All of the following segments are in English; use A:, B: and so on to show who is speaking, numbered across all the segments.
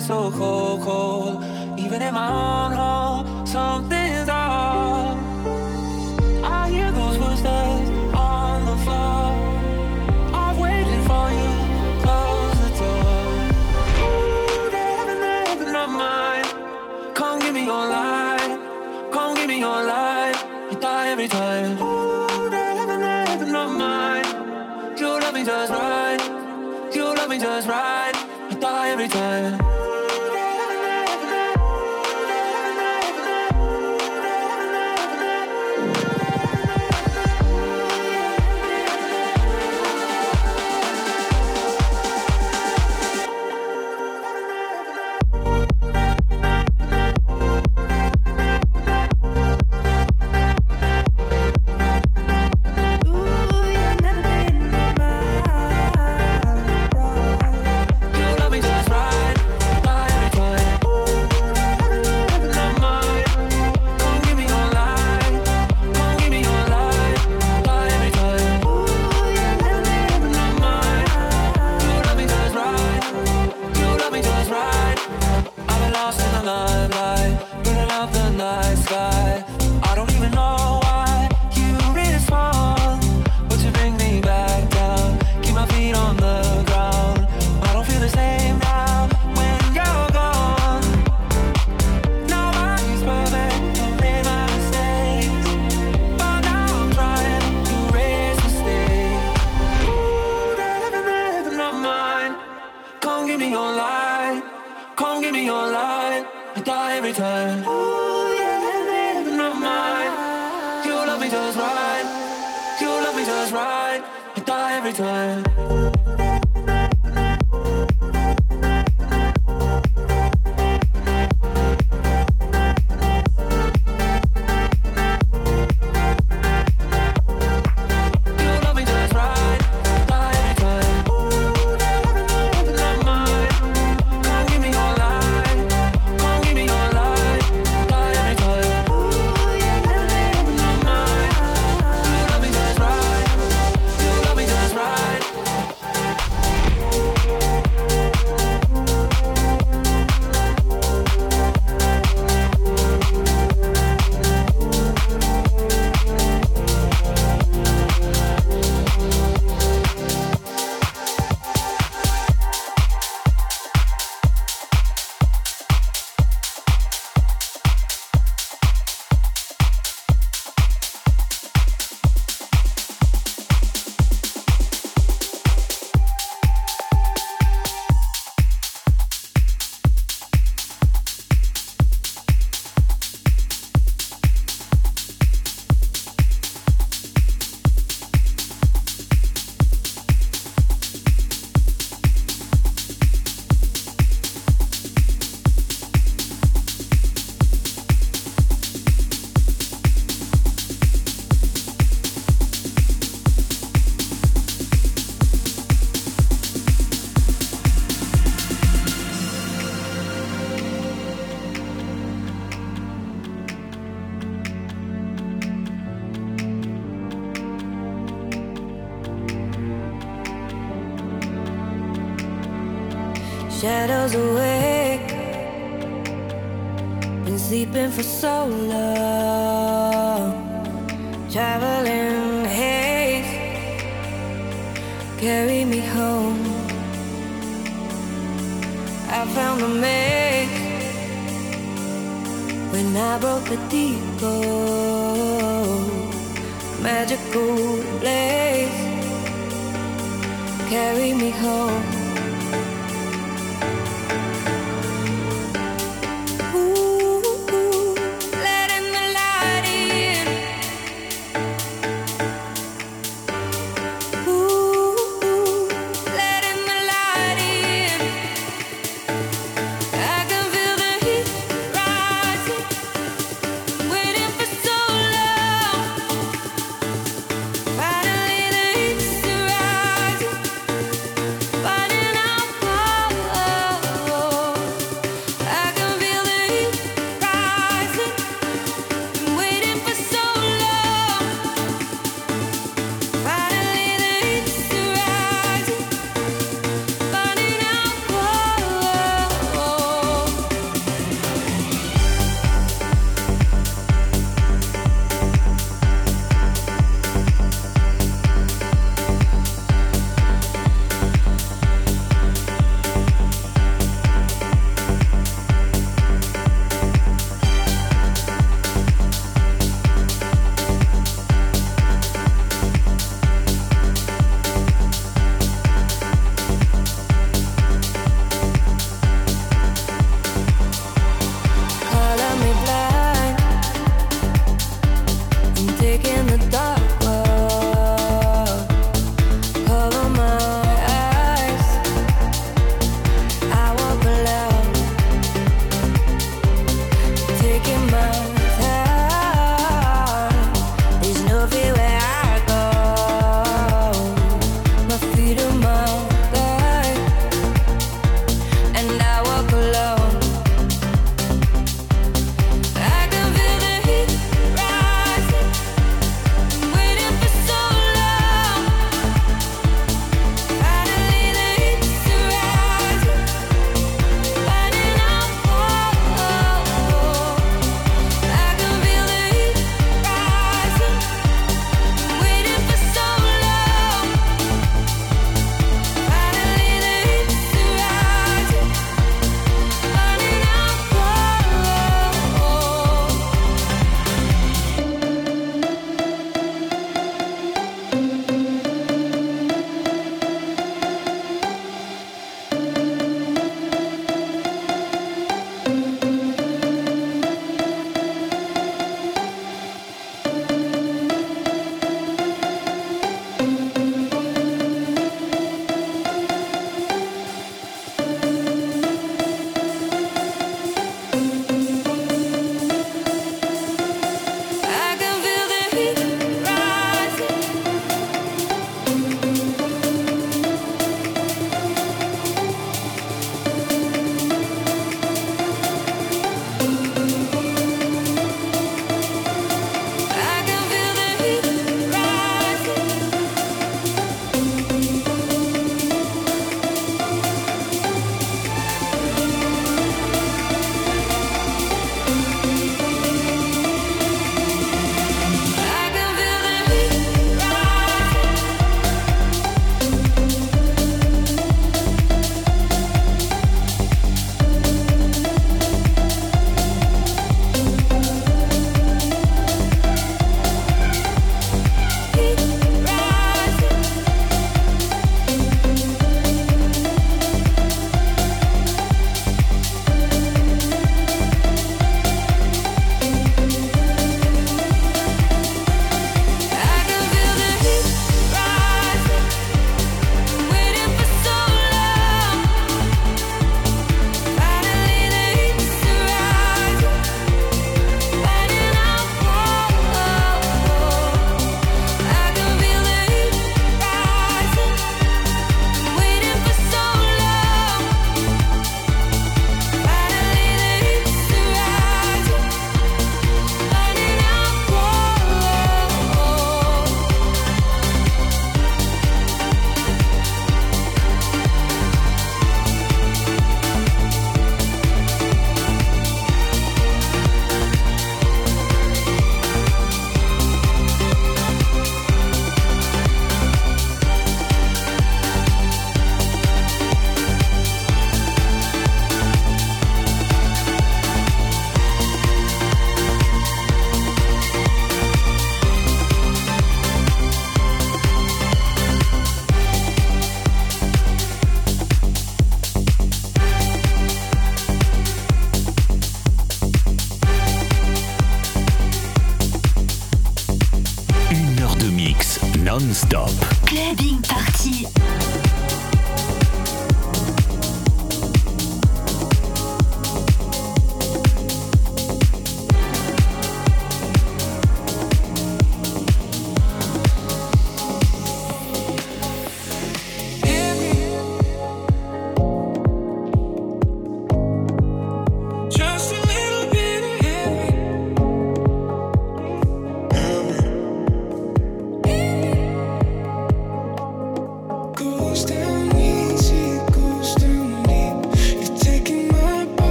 A: so cold, cold. Even in my own home, something.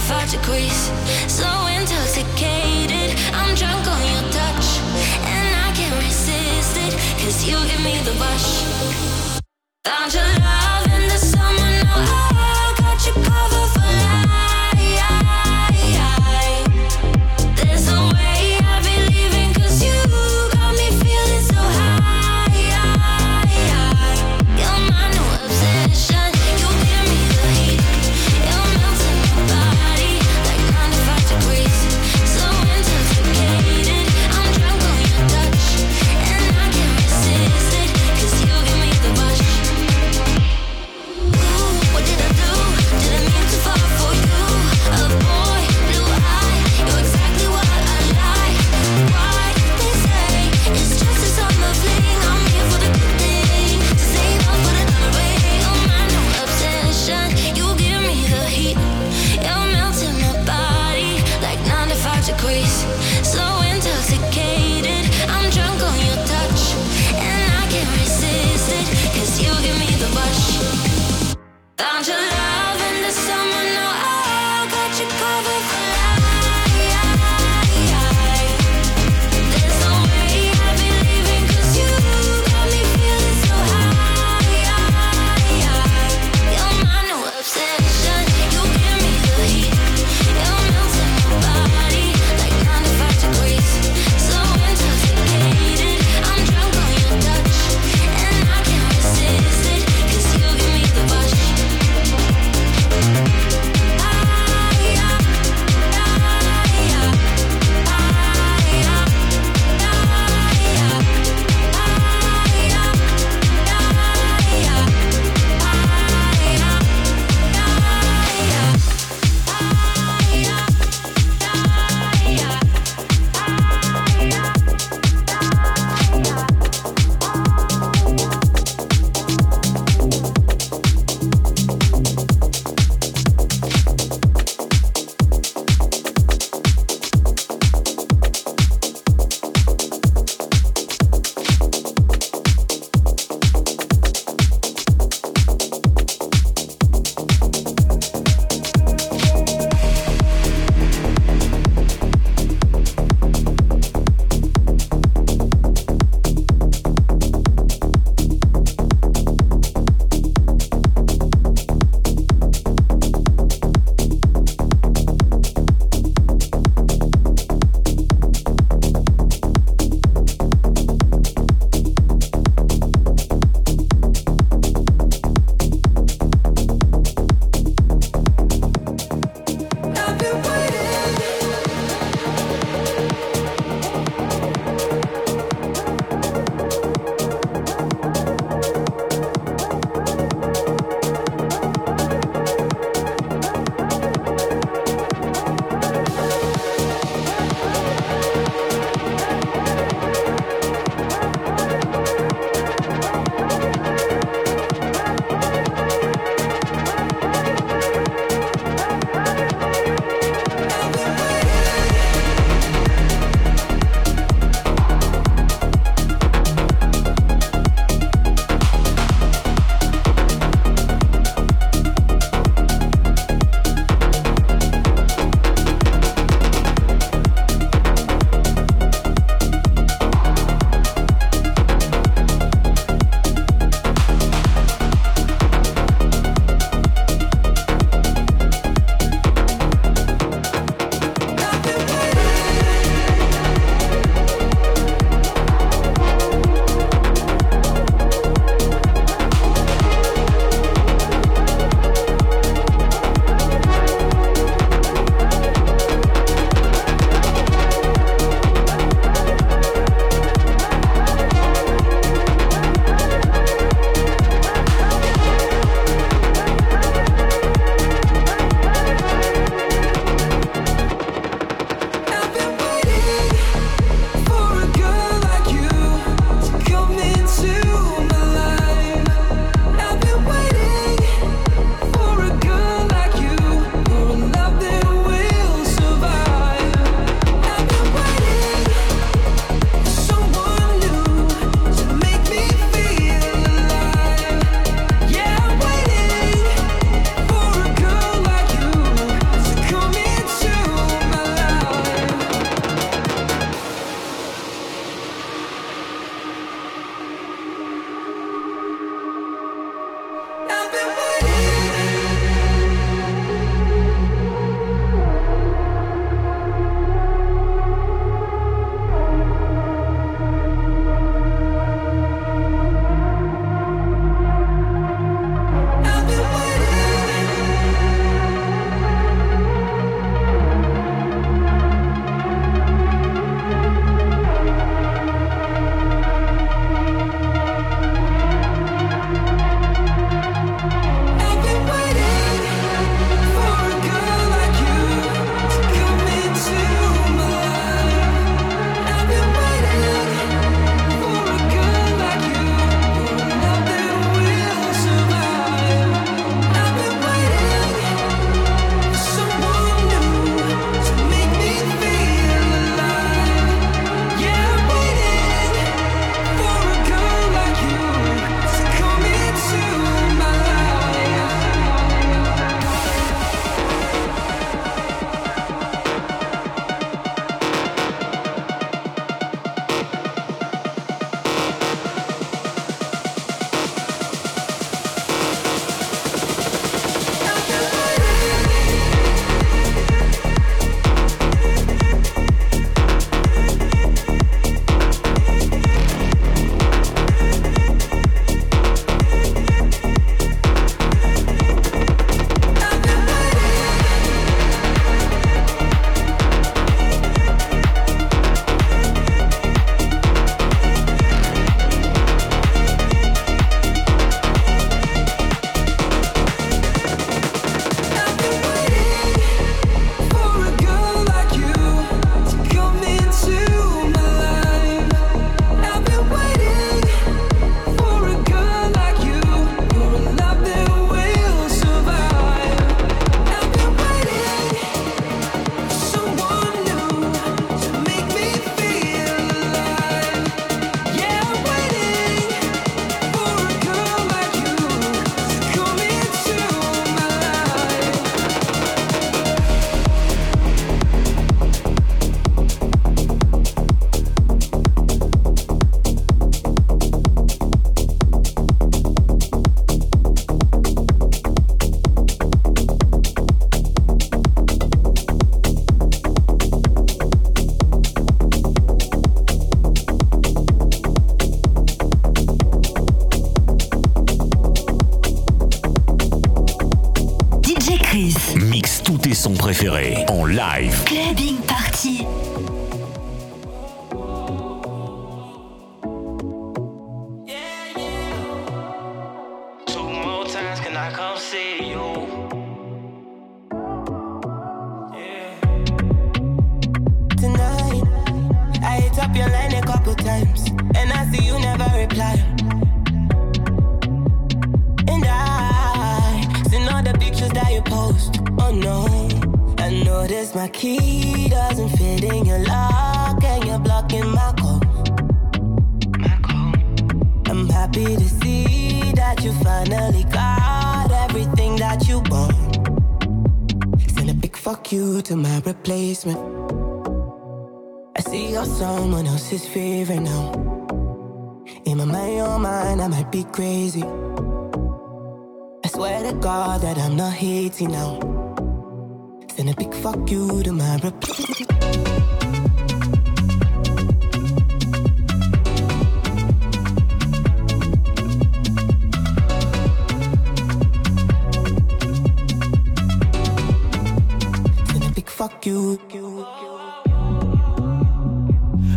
A: certified degrees. So intoxicated, I'm drunk on your touch. And I can't resist it, cause you give me
B: the rush. préféré.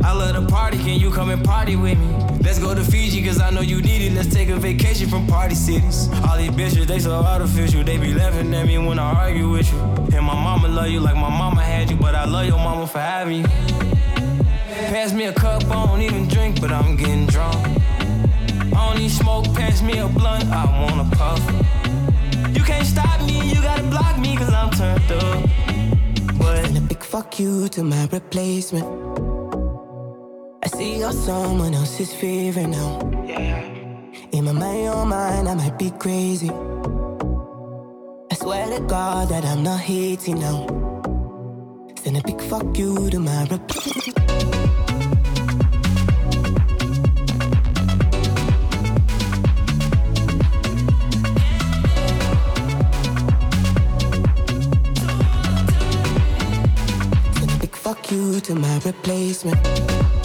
B: I
C: love the party, can you come and party with me? Let's go to Fiji, cause I know you need it. Let's take a vacation from party cities. All these bitches, they so artificial. They be laughing at me when I argue with you. And my mama love you like my mama had you, but I love your mama for having you. Pass me a cup, I don't even drink, but I'm getting drunk. I don't need smoke, pass me a blunt, I wanna puff. You can't stop me, you gotta block me, cause I'm turned up.
D: Fuck you to my replacement. I see you're someone else's favorite now. Yeah. In my mind, your mind, I might be crazy. I swear to God that I'm not hating now. Send a big fuck you to my reply. You to my replacement.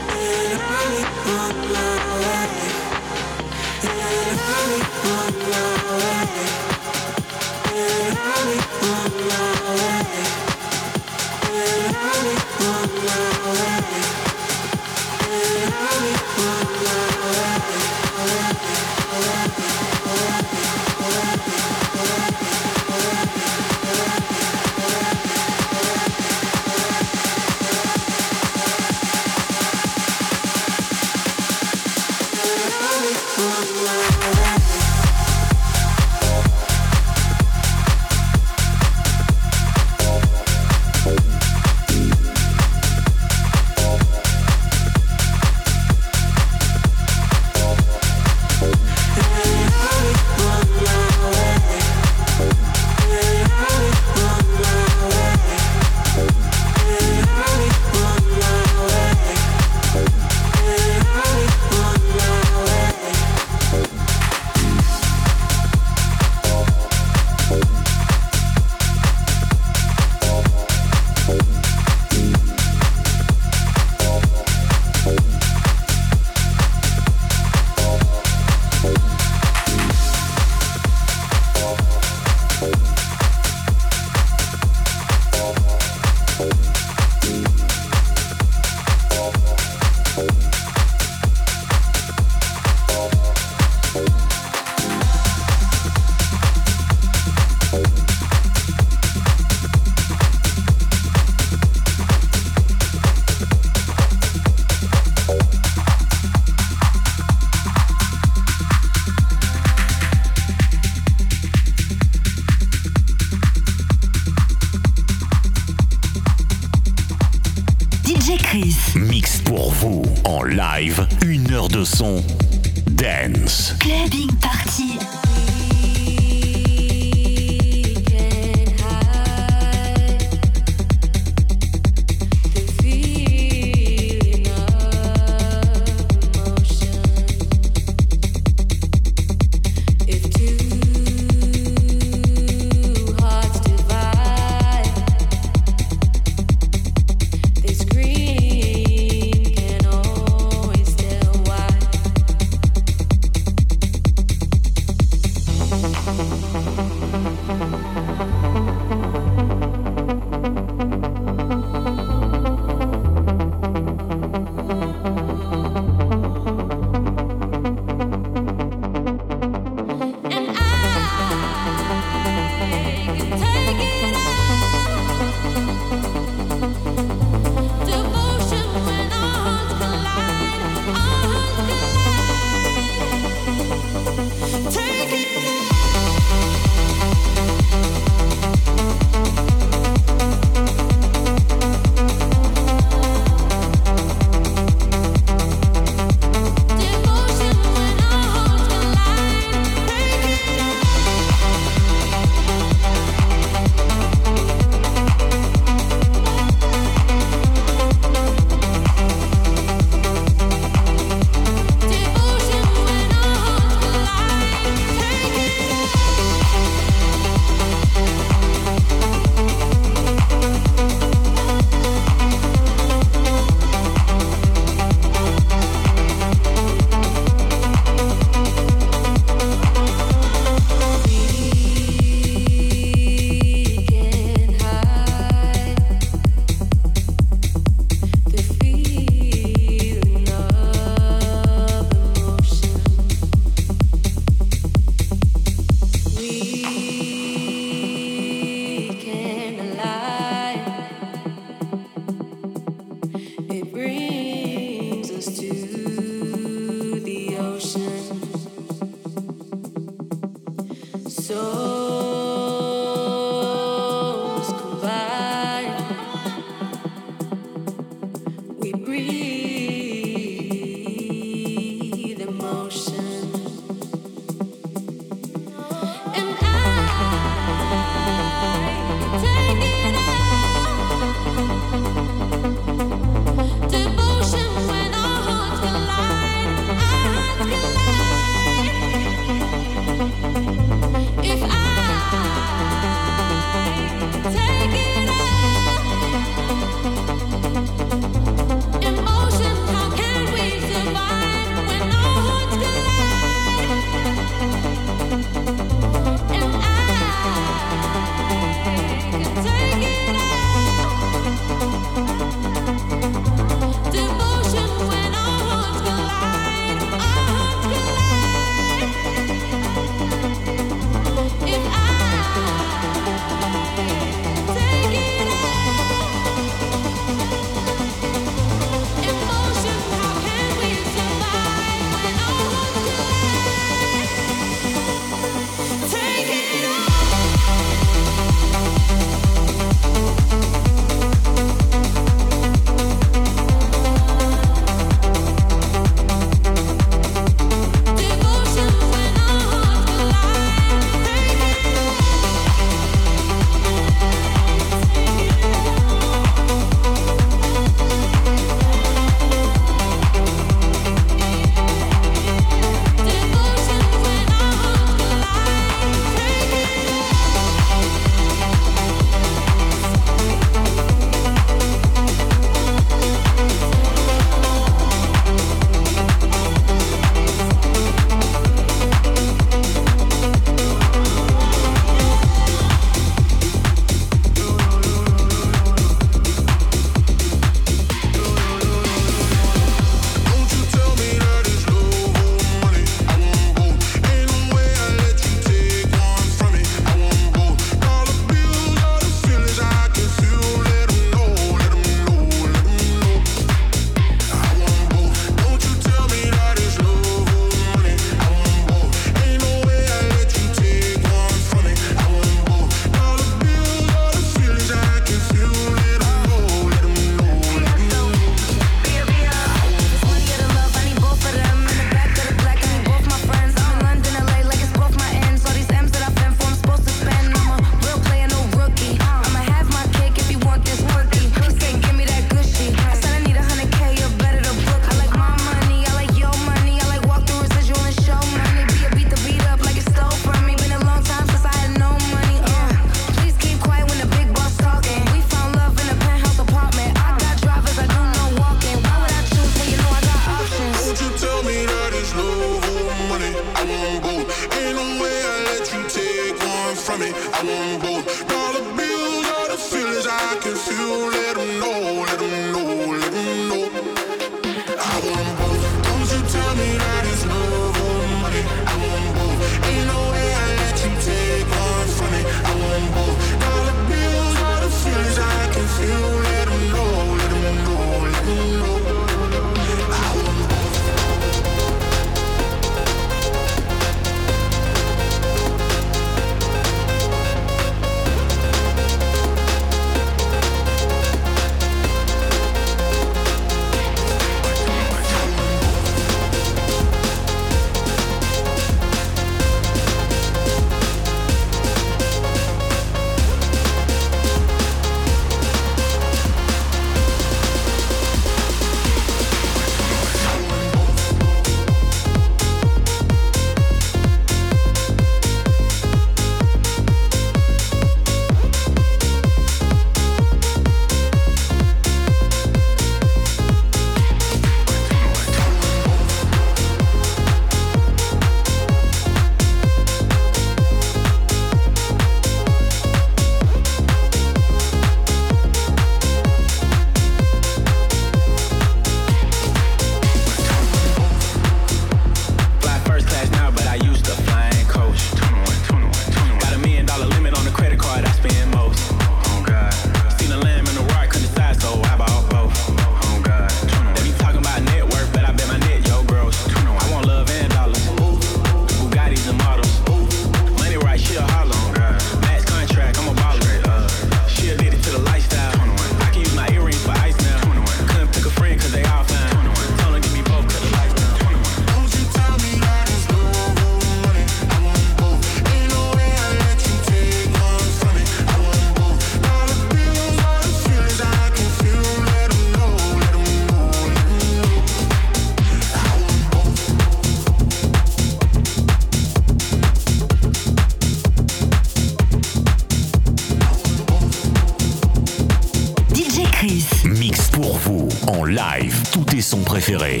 E: Son préféré.